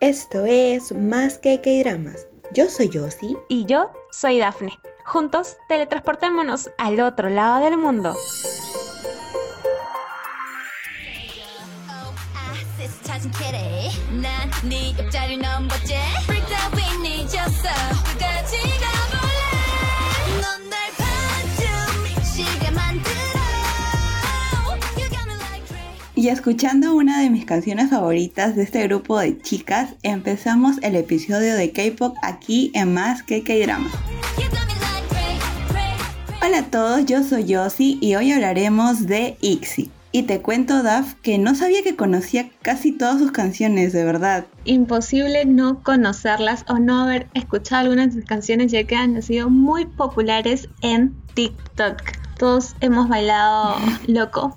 Esto es Más que K-Dramas. Yo soy Yossi. Y yo soy Dafne. Juntos teletransportémonos al otro lado del mundo. Y escuchando una de mis canciones favoritas de este grupo de chicas, empezamos el episodio de K-Pop aquí en Más que K-Drama. Hola a todos, yo soy Yossi y hoy hablaremos de IXI. Y te cuento, Daf, que no sabía que conocía casi todas sus canciones, de verdad. Imposible no conocerlas o no haber escuchado algunas de sus canciones ya que han sido muy populares en TikTok. Todos hemos bailado loco.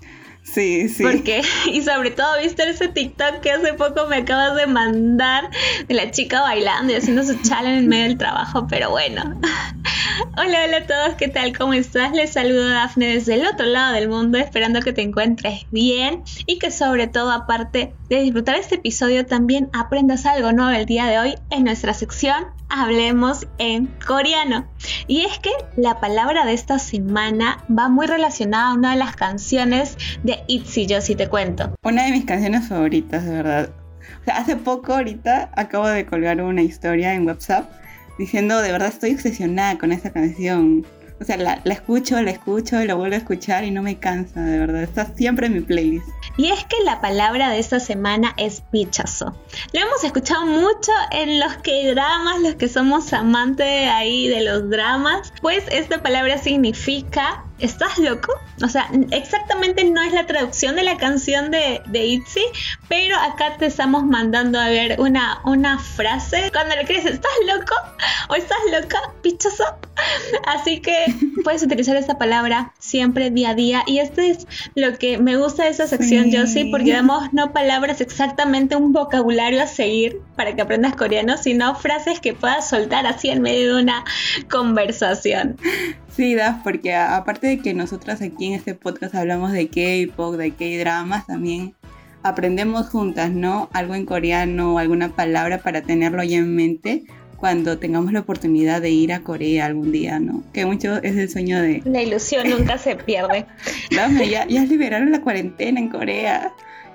Sí, sí. Porque, y sobre todo, ¿viste ese TikTok que hace poco me acabas de mandar de la chica bailando y haciendo su challenge en medio del trabajo? Pero bueno. Hola, hola a todos, ¿qué tal? ¿Cómo estás? Les saludo a Dafne desde el otro lado del mundo, esperando que te encuentres bien y que sobre todo, aparte de disfrutar este episodio, también aprendas algo nuevo el día de hoy en nuestra sección Hablemos en coreano. Y es que la palabra de esta semana va muy relacionada a una de las canciones de ITZY, yo sí te cuento. Una de mis canciones favoritas, de verdad. O sea, hace poco ahorita acabo de colgar una historia en WhatsApp diciendo, de verdad estoy obsesionada con esta canción. O sea, la, escucho, la escucho y la vuelvo a escuchar y no me cansa, de verdad. Está siempre en mi playlist. Y es que la palabra de esta semana es pichazo. Lo hemos escuchado mucho en los que dramas, los que somos amantes ahí de los dramas, pues esta palabra significa ¿estás loco? O sea, exactamente no es la traducción de la canción de, de ITZY, pero acá te estamos mandando a ver una, una frase. Cuando le crees, ¿estás loco? ¿O estás loca? Pichoso. Así que puedes utilizar esta palabra siempre día a día. Y esto es lo que me gusta de esta sección, yo sí, porque damos no palabras exactamente un vocabulario a seguir para que aprendas coreano, sino frases que puedas soltar así en medio de una conversación. Sí, Daf, porque aparte de que nosotras aquí en este podcast hablamos de K-pop, de K-dramas, también aprendemos juntas, ¿no? Algo en coreano, alguna palabra para tenerlo ya en mente cuando tengamos la oportunidad de ir a Corea algún día, ¿no? Que mucho es el sueño de... La ilusión nunca se pierde. Dame, ya, ya liberaron la cuarentena en Corea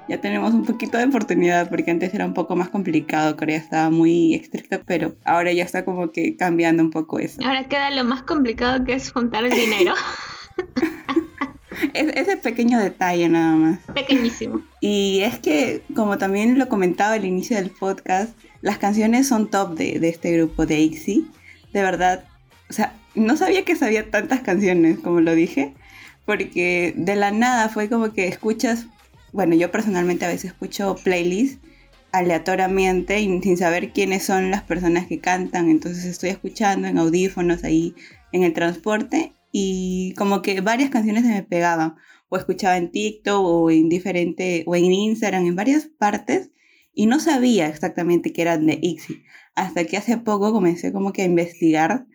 ya tenemos un poquito de oportunidad porque antes era un poco más complicado, Corea estaba muy estricta, pero ahora ya está como que cambiando un poco eso. Ahora queda lo más complicado que es juntar el dinero. es, ese pequeño detalle nada más. Pequeñísimo. Y es que, como también lo comentaba al inicio del podcast, las canciones son top de, de este grupo de IXI. De verdad, o sea, no sabía que sabía tantas canciones, como lo dije, porque de la nada fue como que escuchas bueno, yo personalmente a veces escucho playlists aleatoriamente y sin saber quiénes son las personas que cantan, entonces estoy escuchando en audífonos ahí en el transporte y como que varias canciones se me pegaban o escuchaba en TikTok o en diferente o en Instagram en varias partes y no sabía exactamente que eran de IXI hasta que hace poco comencé como que a investigar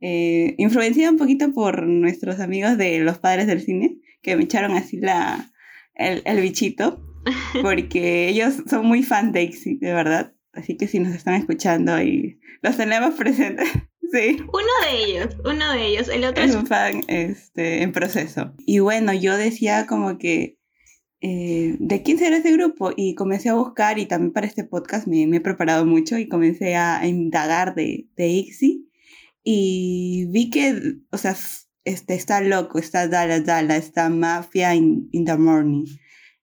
eh, influenciada un poquito por nuestros amigos de los padres del cine que me echaron así la el, bichito, porque ellos son muy fan de IXI, de verdad. Así que si nos están escuchando y los tenemos presentes, sí. Uno de ellos, uno de ellos, el otro es un fan este, en proceso. Y bueno, yo decía como que, eh, ¿de quién será ese grupo? Y comencé a buscar y también para este podcast me, me he preparado mucho y comencé a, indagar de, de IXI y vi que, o sea, este, está Loco, está Dala Dala, está Mafia in, the Morning,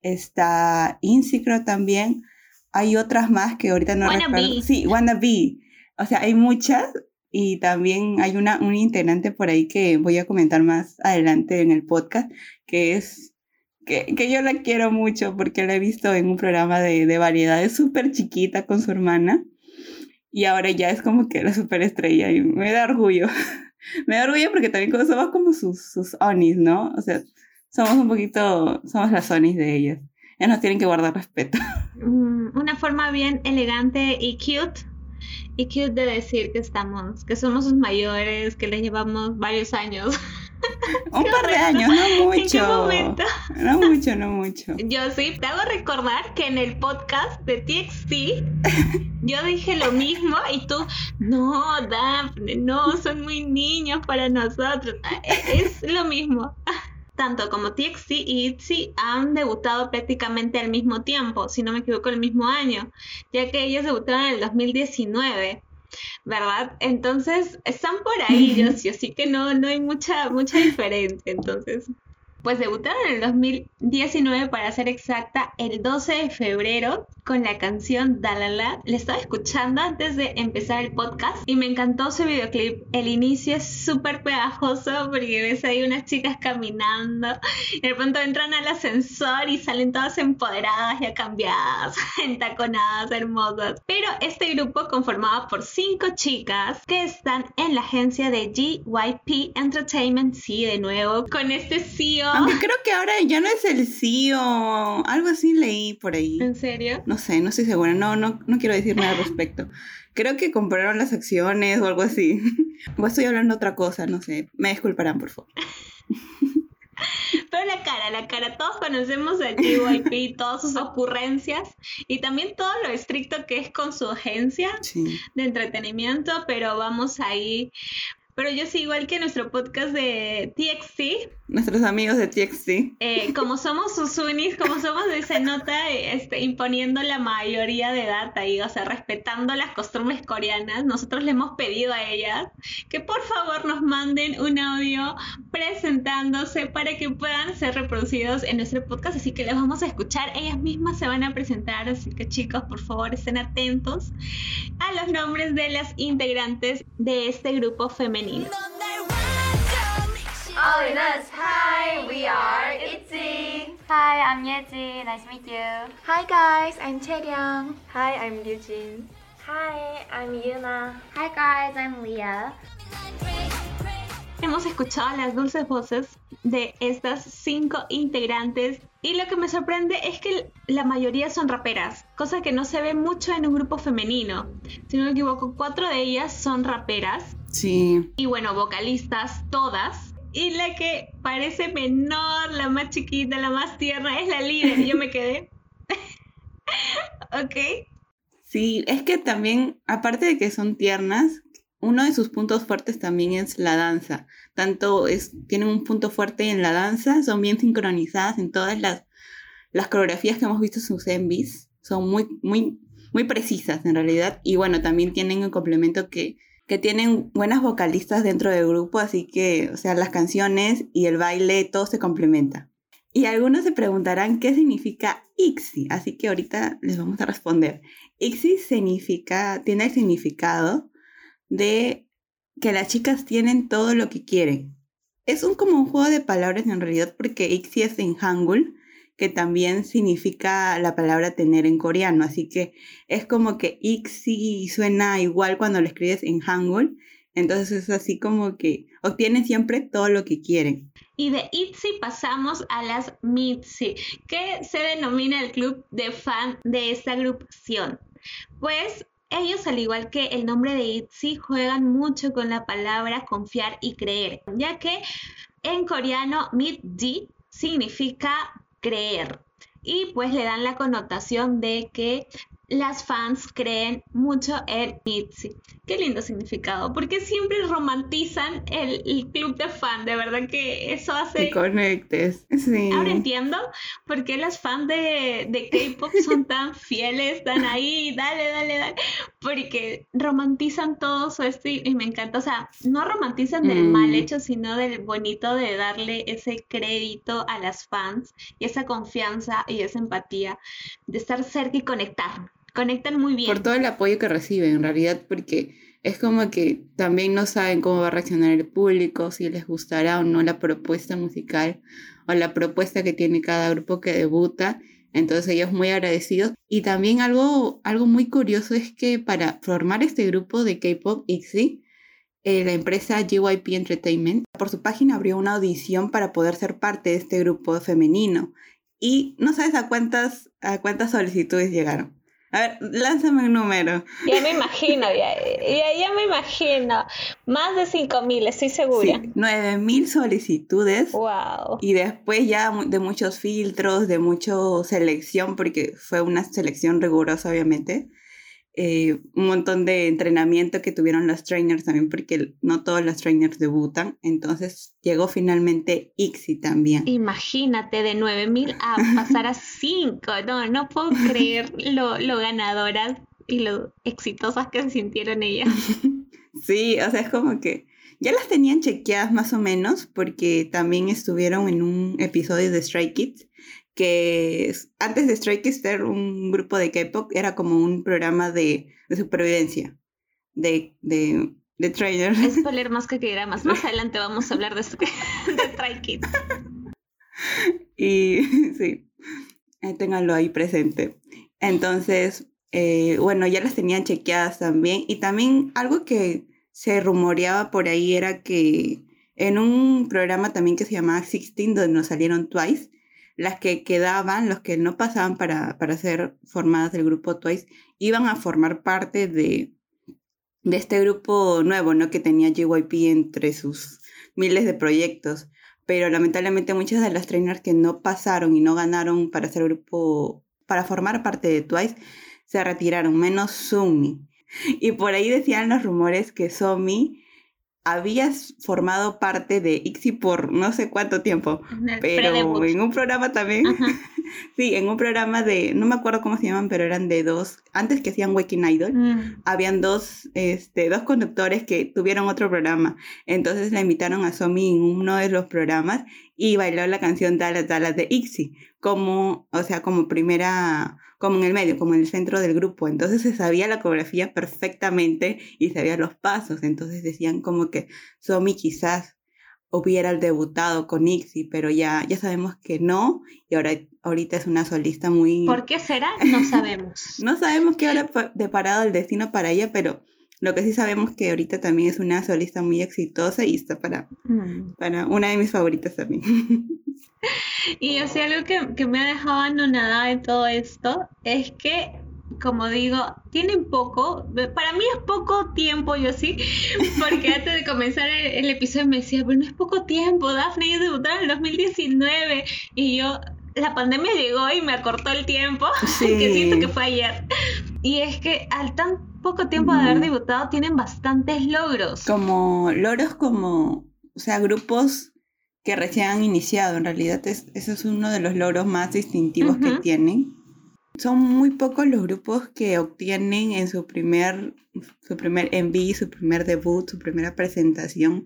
está Insecret también. Hay otras más que ahorita no recuerdo. Sí, Wanna Be. O sea, hay muchas y también hay una, un integrante por ahí que voy a comentar más adelante en el podcast, que es que, que yo la quiero mucho porque la he visto en un programa de, de variedades súper chiquita con su hermana y ahora ya es como que la superestrella y me da orgullo. me da orgullo porque también somos como sus, sus onis, ¿no? O sea, somos un poquito, somos las onis de ellas. Ellas nos tienen que guardar respeto. Mm, una forma bien elegante y cute. Y cute de decir que estamos, que somos sus mayores, que les llevamos varios años. Un par de años, no mucho. ¿En qué momento? No mucho, no mucho. Yo sí, te hago recordar que en el podcast de TXT yo dije lo mismo y tú, no, Daphne, no, son muy niños para nosotros. E, es lo mismo. Tanto como TXT y ITZY han debutado prácticamente al mismo tiempo, si no me equivoco, el mismo año, ya que ellos debutaron en el 2019. ¿verdad? Entonces, están por ahí, yo sí, así que no, no hay mucha, mucha diferencia. Entonces, pues debutaron en el 2019, para ser exacta, el 12 de febrero con la canción Dalala. Le estaba escuchando antes de empezar el podcast y me encantó su videoclip. El inicio es súper pegajoso porque ves ahí unas chicas caminando y de pronto entran al ascensor y salen todas empoderadas y cambiadas, entaconadas, hermosas. Pero este grupo conformado por cinco chicas que están en la agencia de GYP Entertainment, sí, de nuevo, con este CEO. Aunque creo que ahora ya no es el CEO, algo así leí por ahí. ¿En serio? No sé, no estoy segura, no, no, no quiero decir nada al respecto. Creo que compraron las acciones o algo así. O estoy hablando otra cosa, no sé. Me disculparán, por favor. Pero la cara, la cara, todos conocemos a GYP, todas sus ocurrencias y también todo lo estricto que es con su agencia de entretenimiento, pero vamos ahí pero yo sí, igual que nuestro podcast de TXT. Nuestros amigos de TXT. Eh, como somos sus unis, como somos de esa nota, este, imponiendo la mayoría de edad ahí, o sea, respetando las costumbres coreanas, nosotros le hemos pedido a ellas que por favor nos manden un audio presentándose para que puedan ser reproducidos en nuestro podcast. Así que les vamos a escuchar. Ellas mismas se van a presentar, así que chicos, por favor, estén atentos a los nombres de las integrantes de este grupo femenino femenino. Hi, we are ITZY. Hi, I'm Yeji. Nice to meet you. Hi guys, I'm Chaeryung. Hi, I'm Ryujin. Hi, I'm Yuna. Hi guys, I'm Leah. Hemos escuchado las dulces voces de estas cinco integrantes y lo que me sorprende es que la mayoría son raperas, cosa que no se ve mucho en un grupo femenino. Si no me equivoco, cuatro de ellas son raperas. Sí. Y bueno, vocalistas todas. Y la que parece menor, la más chiquita, la más tierna, es la líder. Yo me quedé. ok. Sí, es que también, aparte de que son tiernas, uno de sus puntos fuertes también es la danza. Tanto es, tienen un punto fuerte en la danza, son bien sincronizadas en todas las, las coreografías que hemos visto en sus envis. Son muy, muy, muy precisas en realidad. Y bueno, también tienen un complemento que, que tienen buenas vocalistas dentro del grupo, así que, o sea, las canciones y el baile, todo se complementa. Y algunos se preguntarán qué significa IXI, así que ahorita les vamos a responder. IXI significa, tiene el significado de que las chicas tienen todo lo que quieren. Es un, como un juego de palabras en realidad porque Ixi es en Hangul, que también significa la palabra tener en coreano. Así que es como que Ixi suena igual cuando lo escribes en Hangul. Entonces es así como que obtienen siempre todo lo que quieren. Y de ITZY pasamos a las MITZY, que se denomina el club de fan de esta agrupación. Pues ellos, al igual que el nombre de ITZY, juegan mucho con la palabra confiar y creer, ya que en coreano mitji significa creer. Y pues le dan la connotación de que las fans creen mucho en ITZY. Qué lindo significado, porque siempre romantizan el, club de fan, de verdad que eso hace... Que conectes, sí. Ahora entiendo por qué las fans de, de K-Pop son tan fieles, están ahí, dale, dale, dale, porque romantizan todo esto y, me encanta, o sea, no romantizan del mm. mal hecho, sino del bonito de darle ese crédito a las fans y esa confianza y esa empatía de estar cerca y conectar conectan muy bien. Por todo el apoyo que reciben, en realidad, porque es como que también no saben cómo va a reaccionar el público, si les gustará o no la propuesta musical o la propuesta que tiene cada grupo que debuta. Entonces ellos muy agradecidos. Y también algo, algo muy curioso es que para formar este grupo de K-Pop IXI, eh, la empresa GYP Entertainment por su página abrió una audición para poder ser parte de este grupo femenino. Y no sabes a cuántas, a cuántas solicitudes llegaron. A ver, lánzame un número. Ya me imagino, ya, ya, me imagino. Más de 5.000, estoy segura. Sí, 9.000 solicitudes. Wow. Y después ya de muchos filtros, de mucha selección, porque fue una selección rigurosa, obviamente. Eh, un montón de entrenamiento que tuvieron los trainers también, porque no todos los trainers debutan. Entonces llegó finalmente Ixi también. Imagínate, de 9000 a pasar a 5. No, no puedo creer lo, lo ganadoras y lo exitosas que se sintieron ellas. sí, o sea, es como que ya las tenían chequeadas más o menos, porque también estuvieron en un episodio de Strike Kids que antes de Strike Kids un grupo de K-pop, era como un programa de, supervivencia, de, de, de trainers. Spoiler más que más Más adelante vamos a hablar de, de Strike Kids. Y sí, ténganlo ahí presente. Entonces, eh, bueno, ya las tenían chequeadas también. Y también algo que se rumoreaba por ahí era que en un programa también que se llamaba Sixteen, donde nos salieron Twice, las que quedaban, los que no pasaban para, para ser formadas del grupo Twice, iban a formar parte de, de este grupo nuevo, ¿no? Que tenía JYP entre sus miles de proyectos. Pero lamentablemente muchas de las trainers que no pasaron y no ganaron para ser grupo, para formar parte de Twice, se retiraron, menos Sumi. Y por ahí decían los rumores que Somi habías formado parte de ICSI por no sé cuánto tiempo, pero en un programa también, sí, en un programa de, no me acuerdo cómo se llaman, pero eran de dos, antes que hacían Waking Idol, mm. habían dos, este, dos conductores que tuvieron otro programa, entonces la invitaron a Somi en uno de los programas y bailó la canción Dallas Dallas de ICSI, como, o sea, como primera como en el medio, como en el centro del grupo. Entonces se sabía la coreografía perfectamente y sabía los pasos. Entonces decían como que Somi quizás hubiera debutado con Ixi, pero ya, ya sabemos que no, y ahora ahorita es una solista muy... ¿Por qué será? No sabemos. no sabemos qué habrá deparado el destino para ella, pero lo que sí sabemos que ahorita también es una solista muy exitosa y está para, mm. para una de mis favoritas también. Y o sea, algo que, que me ha dejado anonadada de todo esto es que como digo, tienen poco, para mí es poco tiempo, yo sí, porque antes de comenzar el, episodio me decía, pero no es poco tiempo, Daphne ya debutó en el 2019 y yo, la pandemia llegó y me acortó el tiempo, que siento que fue ayer. Y es que al tan poco tiempo de haber debutado tienen bastantes logros. Como logros como, o sea, grupos que recién han iniciado. En realidad es, eso es uno de los logros más distintivos que tienen. Son muy pocos los grupos que obtienen en su primer, su primer MV, su primer debut, su primera presentación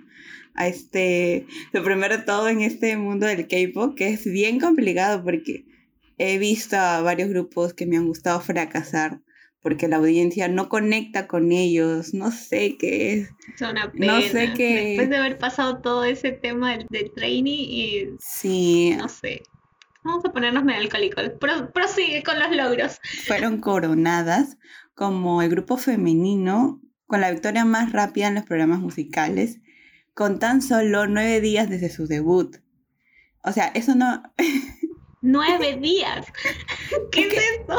a este, su primero todo en este mundo del K-pop, que es bien complicado porque he visto a varios grupos que me han gustado fracasar porque la audiencia no conecta con ellos, no sé qué es. No sé qué. Después de haber pasado todo ese tema de, training y. Sí. No sé. Vamos a ponernos melancólicos. Pro, prosigue con los logros. Fueron coronadas como el grupo femenino con la victoria más rápida en los programas musicales, con tan solo nueve días desde su debut. O sea, eso no. nueve días. ¿Qué es, esto?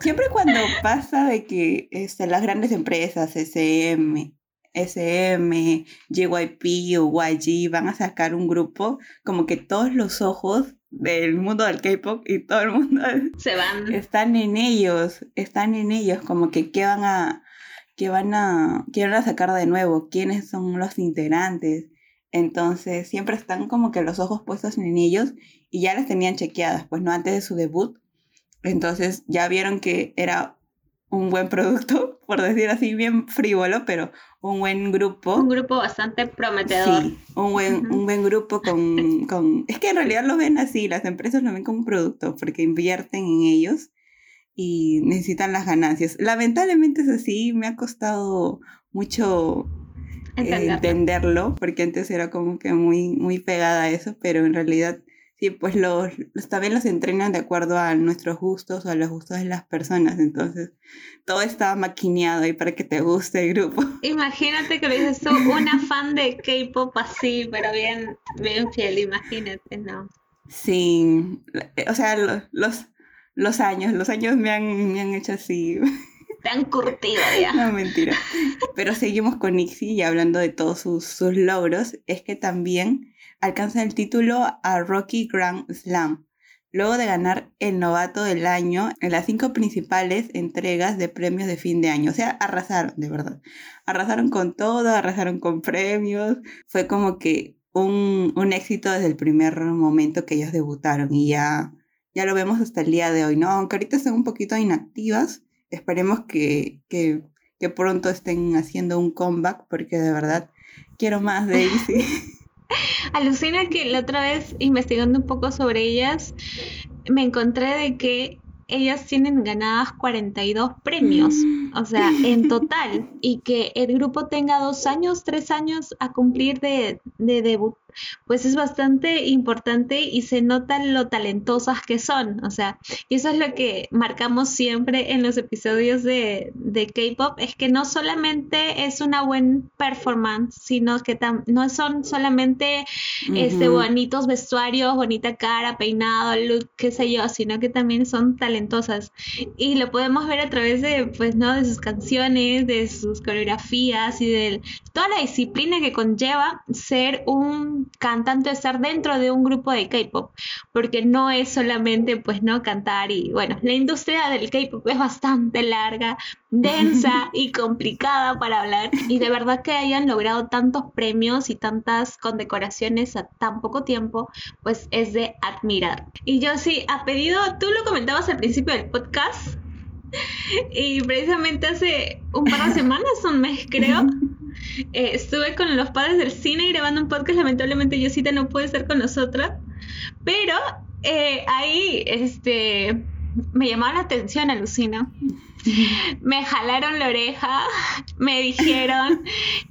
Siempre cuando pasa de que este, las grandes empresas, SM, SM, JYP o YG van a sacar un grupo, como que todos los ojos del mundo del K-pop y todo el mundo se van. Están en ellos, están en ellos, como que qué van a qué van a van a sacar de nuevo, quiénes son los integrantes. Entonces siempre están como que los ojos puestos en ellos y ya las tenían chequeadas, pues no antes de su debut. Entonces ya vieron que era un buen producto, por decir así, bien frívolo, pero un buen grupo. Un grupo bastante prometedor. Sí, un buen, un buen grupo con, con... Es que en realidad lo ven así, las empresas lo ven como un producto, porque invierten en ellos y necesitan las ganancias. Lamentablemente es así, me ha costado mucho entenderlo, porque antes era como que muy, muy pegada a eso, pero en realidad sí, pues los, también los entrenan de acuerdo a nuestros gustos o a los gustos de las personas, entonces todo estaba maquineado ahí para que te guste el grupo. Imagínate que lo dices tú, una fan de K-pop así, pero bien, bien fiel, imagínate, ¿no? Sí, o sea, los, los años, los años me han, me han hecho así. Te han curtido ya. No, mentira. Pero seguimos con Ixi y hablando de todos sus, sus logros, es que también alcanza el título a Rocky Grand Slam, luego de ganar el novato del año en las cinco principales entregas de premios de fin de año. O sea, arrasaron, de verdad. Arrasaron con todo, arrasaron con premios. Fue como que un, un éxito desde el primer momento que ellos debutaron y ya, ya lo vemos hasta el día de hoy, ¿no? Aunque ahorita están un poquito inactivas, esperemos que, que, que pronto estén haciendo un comeback porque de verdad quiero más de Daisy. Alucina que la otra vez, investigando un poco sobre ellas, me encontré de que ellas tienen ganadas 42 premios, o sea, en total, y que el grupo tenga dos años, tres años a cumplir de, de debut pues es bastante importante y se nota lo talentosas que son. O sea, y eso es lo que marcamos siempre en los episodios de, de K-Pop, es que no solamente es una buena performance, sino que no son solamente este, bonitos vestuarios, bonita cara, peinado, look, qué sé yo, sino que también son talentosas. Y lo podemos ver a través de, pues, ¿no? de sus canciones, de sus coreografías y de toda la disciplina que conlleva ser un cantante estar dentro de un grupo de K-pop, porque no es solamente pues no cantar y bueno, la industria del K-pop es bastante larga, densa y complicada para hablar y de verdad que hayan logrado tantos premios y tantas condecoraciones a tan poco tiempo, pues es de admirar. Y yo sí, ha pedido, tú lo comentabas al principio del podcast, y precisamente hace un par de semanas, un mes creo, eh, estuve con los padres del cine grabando un podcast. Lamentablemente, Yosita no puede estar con nosotros. Pero eh, ahí este, me llamaba la atención, alucina. Me jalaron la oreja, me dijeron,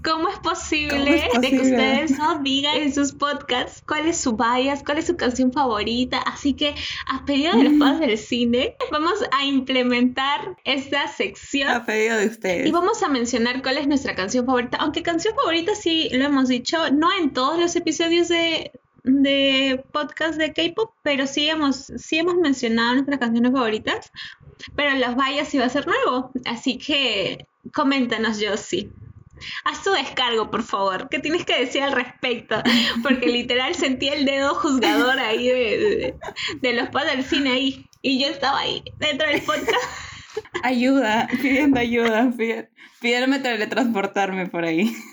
¿cómo es posible, de que ustedes nos digan en sus podcasts cuál es su bias, cuál es su canción favorita? Así que, a pedido de los padres del cine, vamos a implementar esta sección. A pedido de ustedes. Y vamos a mencionar cuál es nuestra canción favorita. Aunque canción favorita sí lo hemos dicho, no en todos los episodios de, de podcast de K-pop, pero sí hemos, sí hemos mencionado nuestras canciones favoritas. Pero los vallas sí va a ser nuevo. Así que coméntanos, Josie. Haz tu descargo, por favor. ¿Qué tienes que decir al respecto? Porque literal sentí el dedo juzgador ahí de, los padres del cine ahí. Y yo estaba ahí, dentro del podcast. Ayuda, pidiendo ayuda, pidiéndome teletransportarme por ahí.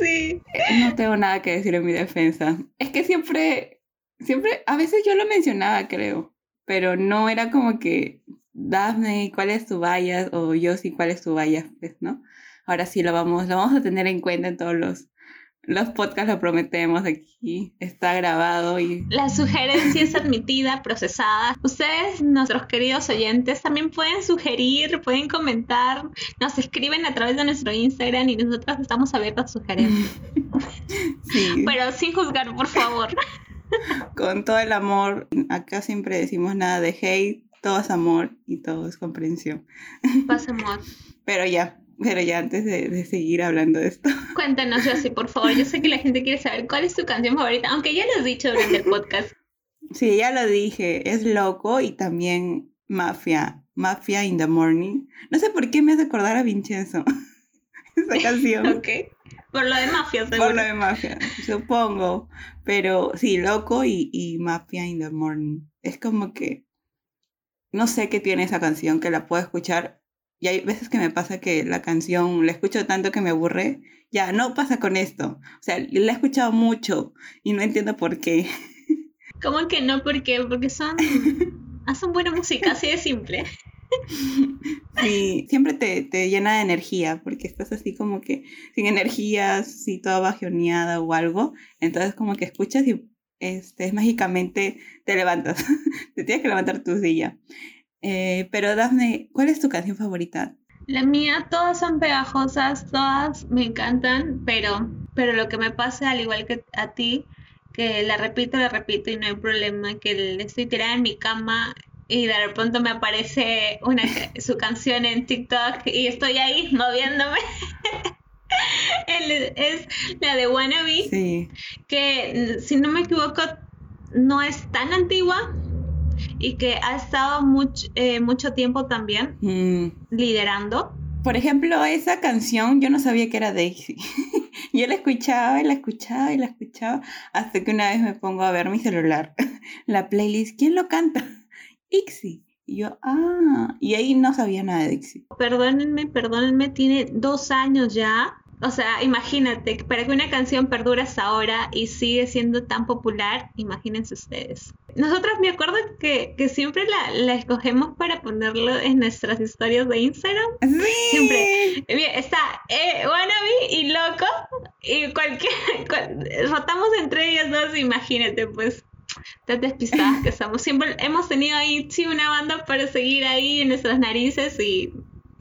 Sí. No tengo nada que decir en mi defensa. Es que siempre, siempre, a veces yo lo mencionaba, creo, pero no era como que, Daphne, ¿cuál es tu valla? O yo sí, ¿cuál es tu valla? Pues, ¿no? Ahora sí lo vamos, lo vamos a tener en cuenta en todos los, los podcasts lo prometemos aquí, está grabado y... La sugerencia es admitida, procesada. Ustedes, nuestros queridos oyentes, también pueden sugerir, pueden comentar, nos escriben a través de nuestro Instagram y nosotros estamos abiertos a sugerencias. sí. Pero sin juzgar, por favor. Con todo el amor, acá siempre decimos nada de hate, todo es amor y todo es comprensión. Paz amor. Pero ya, pero ya antes de, seguir hablando de esto. Cuéntanos, Josie, por favor. Yo sé que la gente quiere saber cuál es tu canción favorita, aunque ya lo has dicho durante el podcast. Sí, ya lo dije. Es loco y también Mafia. Mafia in the Morning. No sé por qué me hace acordar a Vincenzo. Esa canción. ok. Por lo de Mafia, seguro. Por lo de Mafia, supongo. Pero sí, loco y, y Mafia in the Morning. Es como que. No sé qué tiene esa canción que la puedo escuchar y hay veces que me pasa que la canción la escucho tanto que me aburre. Ya, no pasa con esto. O sea, la he escuchado mucho y no entiendo por qué. ¿Cómo que no? ¿Por qué? Porque son, hacen buena música, así de simple. Sí, siempre te, te, llena de energía, porque estás así como que sin energía, así toda bajoneada o algo. Entonces como que escuchas y este, mágicamente te levantas. te tienes que levantar tu silla. Eh, pero Dafne, ¿cuál es tu canción favorita? La mía, todas son pegajosas, todas me encantan, pero, pero lo que me pasa, al igual que a ti, que la repito, la repito y no hay problema, que estoy tirada en mi cama y de repente me aparece una, su canción en TikTok y estoy ahí moviéndome. es la de Wannabe, sí. que si no me equivoco no es tan antigua, y que ha estado mucho, eh, mucho tiempo también Mm. liderando. Por ejemplo, esa canción yo no sabía que era Daisy. yo la escuchaba y la escuchaba y la escuchaba hasta que una vez me pongo a ver mi celular, la playlist, ¿quién lo canta? Ixi. Y yo, ah, y ahí no sabía nada de Ixi. Perdónenme, perdónenme, tiene dos años ya. O sea, imagínate, para que una canción perdure hasta ahora y sigue siendo tan popular, imagínense ustedes. Nosotros me acuerdo que, que siempre la, la escogemos para ponerlo en nuestras historias de Instagram. Sí. Siempre. Está eh, Wannabe y Loco. Y cualquier. cual- rotamos entre ellas dos, imagínate, pues. Tan despistadas que somos. Siempre hemos tenido ahí, sí, una banda para seguir ahí en nuestras narices y.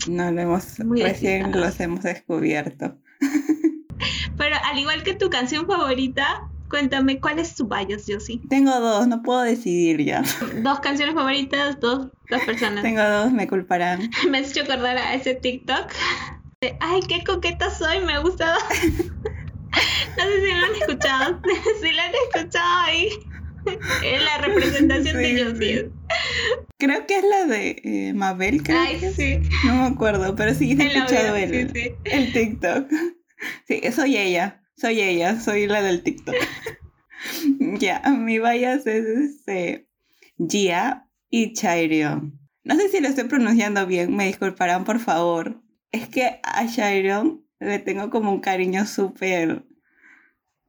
No lo hemos, Muy recién los hemos descubierto. Pero al igual que tu canción favorita, cuéntame cuál es tu bias, Josie. Tengo dos, no puedo decidir ya. Dos canciones favoritas, dos, dos personas. Tengo dos, me culparán. Me has hecho acordar a ese TikTok. de, Ay, qué coqueta soy, me ha gustado. No sé si lo han escuchado. Si lo han escuchado ahí. Es la representación Sí, de Josie. sí. Creo que es la de eh, Mabel, creo que es. sí. No me acuerdo, pero sí he escuchado el, sí, sí. el TikTok. Sí, soy ella, soy ella, soy la del TikTok. ya, mi bias es este, Gia y Chairion. No sé si lo estoy pronunciando bien, me disculparán por favor. Es que a Chairion le tengo como un cariño súper,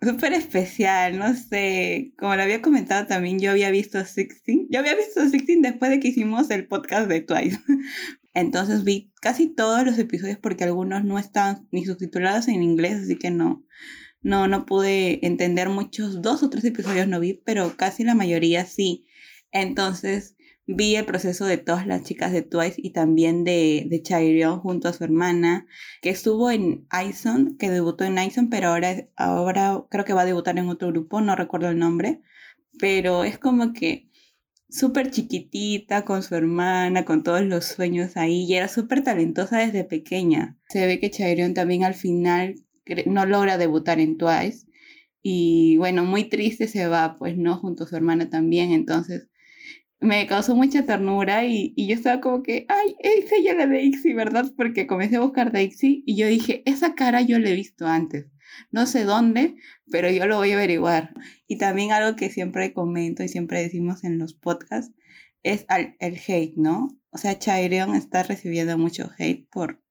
súper especial, no sé. Como lo había comentado también, yo había visto Sixteen. Yo había visto Sixteen después de que hicimos el podcast de Twice. Entonces vi casi todos los episodios porque algunos no están ni subtitulados en inglés, así que no, no, no pude entender muchos. Dos o tres episodios no vi, pero casi la mayoría sí. Entonces vi el proceso de todas las chicas de Twice y también de, de Chairyeon junto a su hermana, que estuvo en ISON, que debutó en ISON, pero ahora, ahora creo que va a debutar en otro grupo, no recuerdo el nombre, pero es como que súper chiquitita con su hermana, con todos los sueños ahí, y era súper talentosa desde pequeña. Se ve que Chairyeon también al final no logra debutar en Twice, y bueno, muy triste se va, pues no, junto a su hermana también, entonces me causó mucha ternura y, y yo estaba como que, ay, es ella la de Ixi, ¿verdad? Porque comencé a buscar Ixi y yo dije, esa cara yo la he visto antes. No sé dónde, pero yo lo voy a averiguar. Y también algo que siempre comento y siempre decimos en los podcasts es al- el hate, ¿no? O sea, Chairion está recibiendo mucho hate por,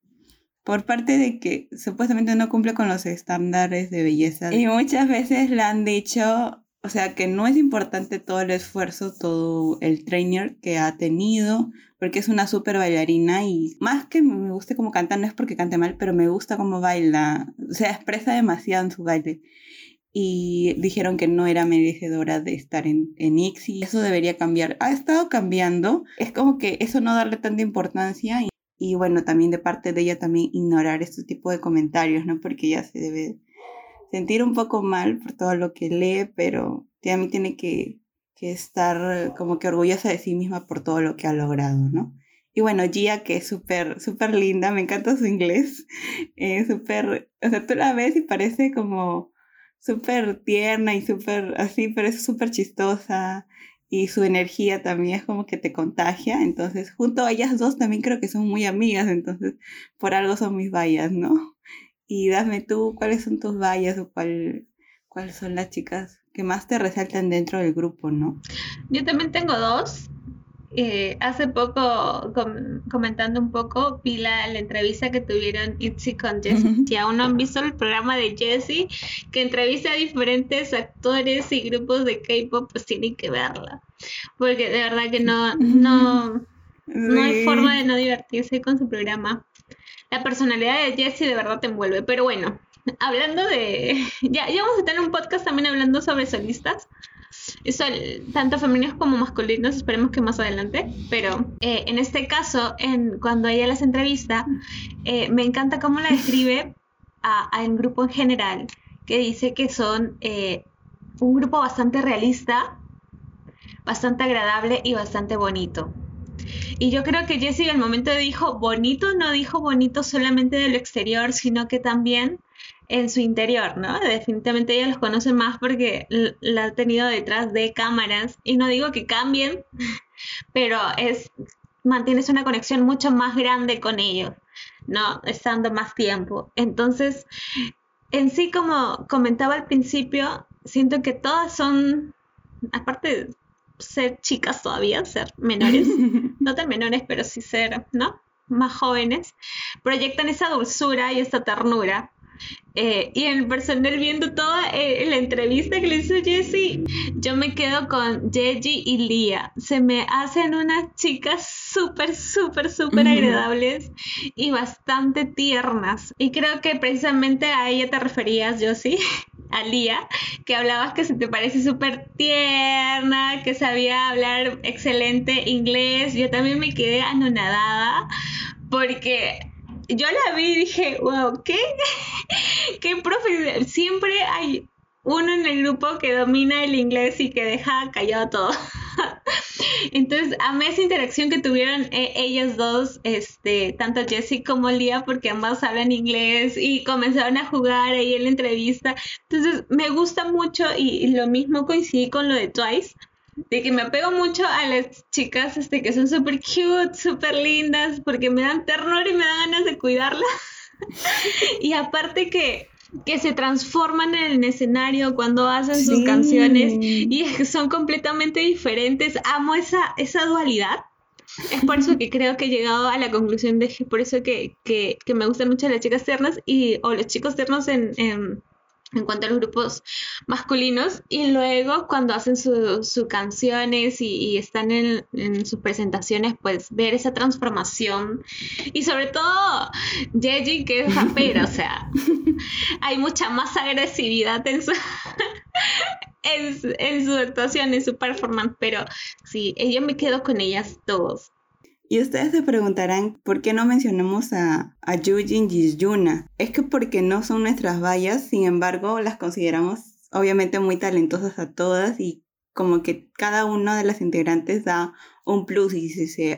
por parte de que supuestamente no cumple con los estándares de belleza. Y muchas veces le han dicho, o sea, que no es importante todo el esfuerzo, todo el trainer que ha tenido, porque es una súper bailarina y más que me guste como canta, no es porque cante mal, pero me gusta cómo baila, o sea, expresa demasiado en su baile. Y dijeron que no era merecedora de estar en, en IXI. Eso debería cambiar. Ha estado cambiando. Es como que eso no darle tanta importancia. Y, y bueno, también de parte de ella también ignorar este tipo de comentarios, ¿no? Porque ella se debe sentir un poco mal por todo lo que lee, pero también tiene que, que estar como que orgullosa de sí misma por todo lo que ha logrado, ¿no? Y bueno, Gia, que es súper, súper linda, me encanta su inglés, eh, súper, o sea, tú la ves y parece como súper tierna y súper así, pero es súper chistosa y su energía también es como que te contagia, entonces junto a ellas dos también creo que son muy amigas, entonces por algo son mis vallas, ¿no? Y dame tú, ¿cuáles son tus vallas o cuál, cuáles son las chicas que más te resaltan dentro del grupo, ¿no? Yo también tengo dos. Eh, hace poco, com- comentando un poco, vi la, la entrevista que tuvieron Itzy con Jessie. Ujú. Si aún no han visto el programa de Jessie, que entrevista a diferentes actores y grupos de K-pop, pues tienen que verla. Porque de verdad que no, no, no hay forma de no divertirse con su programa. La personalidad de Jessie de verdad te envuelve. Pero bueno, hablando de. Ya, ya vamos a tener un podcast también hablando sobre solistas. Tanto femeninos como masculinos, esperemos que más adelante. Pero eh, en este caso, en, cuando ella las entrevista, eh, me encanta cómo la describe a, al grupo en general, que dice que son eh, un grupo bastante realista, bastante agradable y bastante bonito. Y yo creo que Jessie al momento dijo bonito, no dijo bonito solamente de lo exterior, sino que también en su interior, ¿no? Definitivamente ella los conoce más porque la ha tenido detrás de cámaras. Y no digo que cambien, pero es mantienes una conexión mucho más grande con ellos, ¿no? Estando más tiempo. Entonces, en sí, como comentaba al principio, siento que todas son, aparte ser chicas todavía, ser menores, no tan menores, pero sí ser, ¿no? Más jóvenes, proyectan esa dulzura y esa ternura eh, y el personal viendo toda eh, la entrevista que le hizo Jessie, yo me quedo con Jeji y Lia. Se me hacen unas chicas súper, súper, súper agradables y bastante tiernas. Y creo que precisamente a ella te referías, Josie, a Lia, que hablabas que se te parece súper tierna, que sabía hablar excelente inglés. Yo también me quedé anonadada porque yo la vi y dije, wow, ¿qué? ¿Qué profe? Siempre hay uno en el grupo que domina el inglés y que deja callado todo. Entonces, amé esa interacción que tuvieron eh, ellas dos, este, tanto Jessie como Lia, porque ambas hablan inglés y comenzaron a jugar ahí en la entrevista. Entonces, me gusta mucho y, lo mismo coincidí con lo de Twice, de que me apego mucho a las chicas este, que son súper cute, súper lindas, porque me dan ternura y me dan ganas de cuidarlas. y aparte que, que se transforman en el escenario cuando hacen sus canciones y son completamente diferentes. Amo esa, esa dualidad. Es por eso que creo que he llegado a la conclusión de que por eso que, que, que me gustan mucho las chicas ternas y, o los chicos ternos en, en en cuanto a los grupos masculinos y luego cuando hacen sus canciones y, están en, sus presentaciones pues ver esa transformación. Y sobre todo Jeji que es rapera o sea hay mucha más agresividad en su en, en su actuación en su performance pero sí yo me quedo con ellas todos y ustedes se preguntarán por qué no mencionamos a, a Yujin y Yuna. Es que porque no son nuestras vallas, sin embargo, las consideramos obviamente muy talentosas a todas y como que cada una de las integrantes da un plus y si,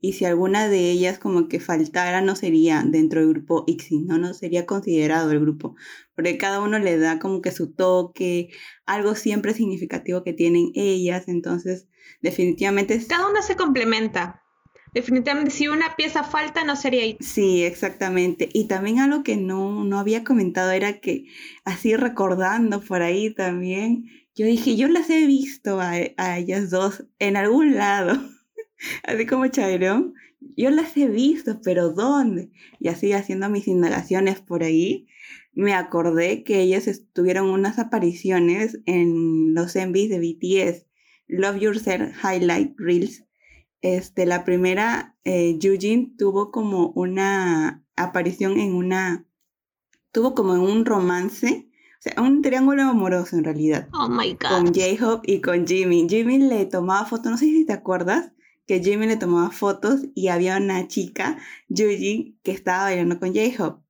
y si alguna de ellas como que faltara no sería dentro del grupo IXI, ¿no? no sería considerado el grupo, porque cada uno le da como que su toque, algo siempre significativo que tienen ellas, entonces definitivamente... Cada una se complementa definitivamente si una pieza falta no sería ahí. Sí, exactamente. Y también algo que no, no había comentado era que así recordando por ahí también, yo dije, yo las he visto a, ellas dos en algún lado, así como Chairón, yo las he visto, pero ¿dónde? Y así haciendo mis indagaciones por ahí, me acordé que ellas tuvieron unas apariciones en los envies de BTS, Love Yourself Highlight Reels, este, la primera, eh, Eugene tuvo como una aparición en una, tuvo como en un romance, o sea, un triángulo amoroso en realidad. Oh my God. Con J-Hope y con Jimmy. Jimmy le tomaba fotos, no sé si te acuerdas, que Jimmy le tomaba fotos y había una chica, Eugene, que estaba bailando con J-Hope.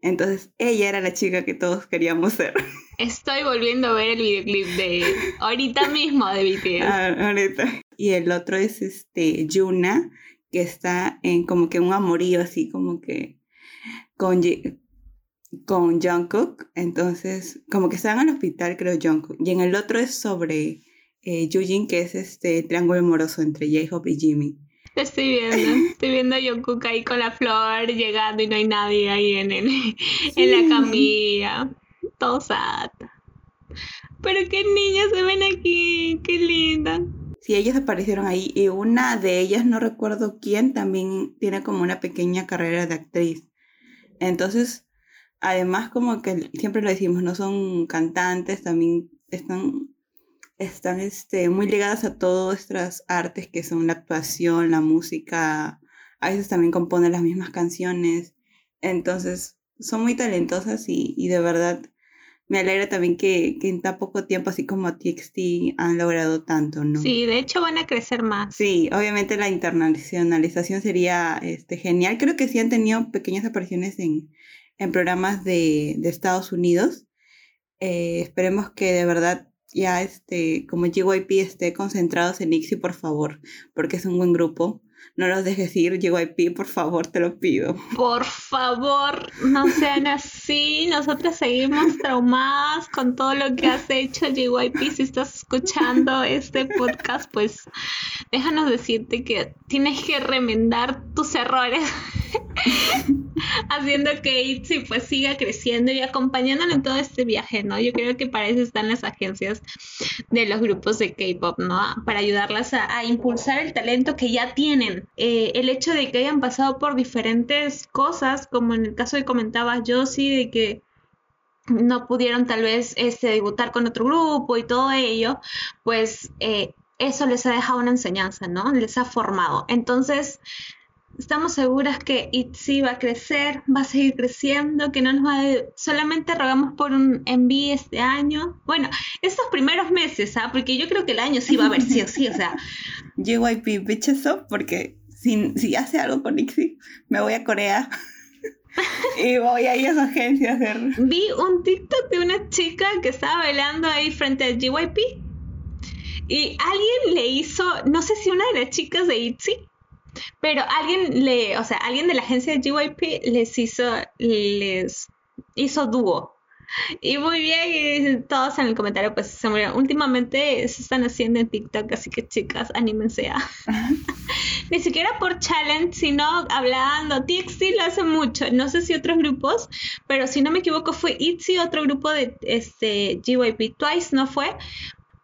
Entonces, ella era la chica que todos queríamos ser. Estoy volviendo a ver el videoclip de ahorita mismo de BTS. Ah, ahorita y el otro es este Yuna, que está en como que un amorío así como que con, con Jungkook, entonces como que están al hospital creo Jungkook, y en el otro es sobre eh, Yujin, que es este triángulo amoroso entre J-Hope y Jimmy. Estoy viendo, estoy viendo a Jungkook ahí con la flor llegando y no hay nadie ahí en, en, en la camilla, todo sad. Pero qué niñas se ven aquí, qué linda sí, ellas aparecieron ahí y una de ellas, no recuerdo quién, también tiene como una pequeña carrera de actriz. Entonces, además como que siempre lo decimos, no son cantantes, también están, están este, muy ligadas a todas nuestras artes que son la actuación, la música, a veces también componen las mismas canciones. Entonces, son muy talentosas y, y de verdad me alegra también que, en tan poco tiempo, así como TXT, han logrado tanto, ¿no? Sí, de hecho van a crecer más. Sí, obviamente la internacionalización sería este, genial. Creo que sí han tenido pequeñas apariciones en, programas de, Estados Unidos. Eh, esperemos que de verdad ya este, como GYP esté concentrados en IXI, por favor, porque es un buen grupo. No los dejes ir, JYP, por favor, te lo pido. Por favor, no sean así. Nosotras seguimos traumadas con todo lo que has hecho, JYP. Si estás escuchando este podcast, pues déjanos decirte que tienes que remendar tus errores. haciendo que ITZY pues siga creciendo y acompañándolo en todo este viaje, ¿no? Yo creo que para eso están las agencias de los grupos de K-pop, ¿no? Para ayudarlas a, impulsar el talento que ya tienen. Eh, el hecho de que hayan pasado por diferentes cosas, como en el caso que comentaba Josie, de que no pudieron tal vez este, debutar con otro grupo y todo ello, pues eh, eso les ha dejado una enseñanza, ¿no? Les ha formado. Entonces, Estamos seguras que ITZY va a crecer, va a seguir creciendo, que no nos va a... Solamente rogamos por un envío este año. Bueno, estos primeros meses, ¿ah? Porque yo creo que el año sí va a haber sí o sí, o sea... JYP, bitches up, porque si, si hace algo con ITZY, me voy a Corea. y voy a ir a su agencia a hacer... Vi un TikTok de una chica que estaba bailando ahí frente a JYP. Y alguien le hizo, no sé si una de las chicas de ITZY pero alguien le, o sea, alguien de la agencia de GYP les hizo, les hizo dúo. Y muy bien, y todos en el comentario pues se murieron. Últimamente se están haciendo en TikTok, así que chicas, anímense a. Ni siquiera por challenge, sino hablando. TXT lo hace mucho. No sé si otros grupos, pero si no me equivoco fue ITZY, otro grupo de este GYP Twice, ¿no fue?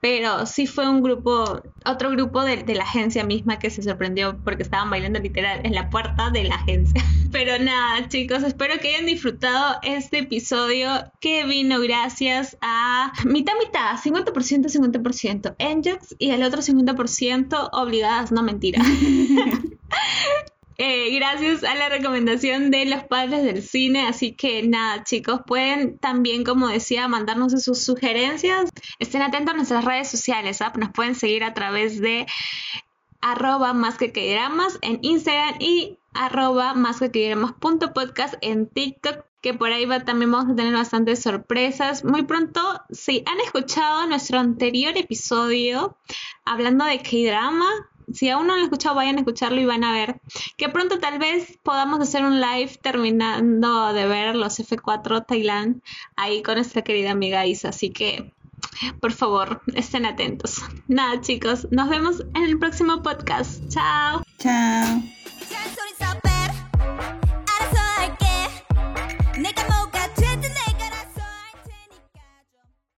Pero sí fue un grupo, otro grupo de, la agencia misma que se sorprendió porque estaban bailando literal en la puerta de la agencia. Pero nada, chicos, espero que hayan disfrutado este episodio que vino gracias a mitad mitad, 50% 50% Angels y el otro 50% obligadas, no mentira. Eh, gracias a la recomendación de los padres del cine. Así que nada, chicos, pueden también, como decía, mandarnos sus sugerencias. Estén atentos a nuestras redes sociales, ¿ah? nos pueden seguir a través de arroba más que en Instagram y arroba más que podcast en TikTok que por ahí también vamos a tener bastantes sorpresas. Muy pronto, si han escuchado nuestro anterior episodio hablando de K-Drama, si aún no lo han escuchado, vayan a escucharlo y van a ver que pronto tal vez podamos hacer un live terminando de ver los F4 Thailand ahí con nuestra querida amiga Isa. Así que, por favor, estén atentos. Nada, chicos, nos vemos en el próximo podcast. Chao. Chao.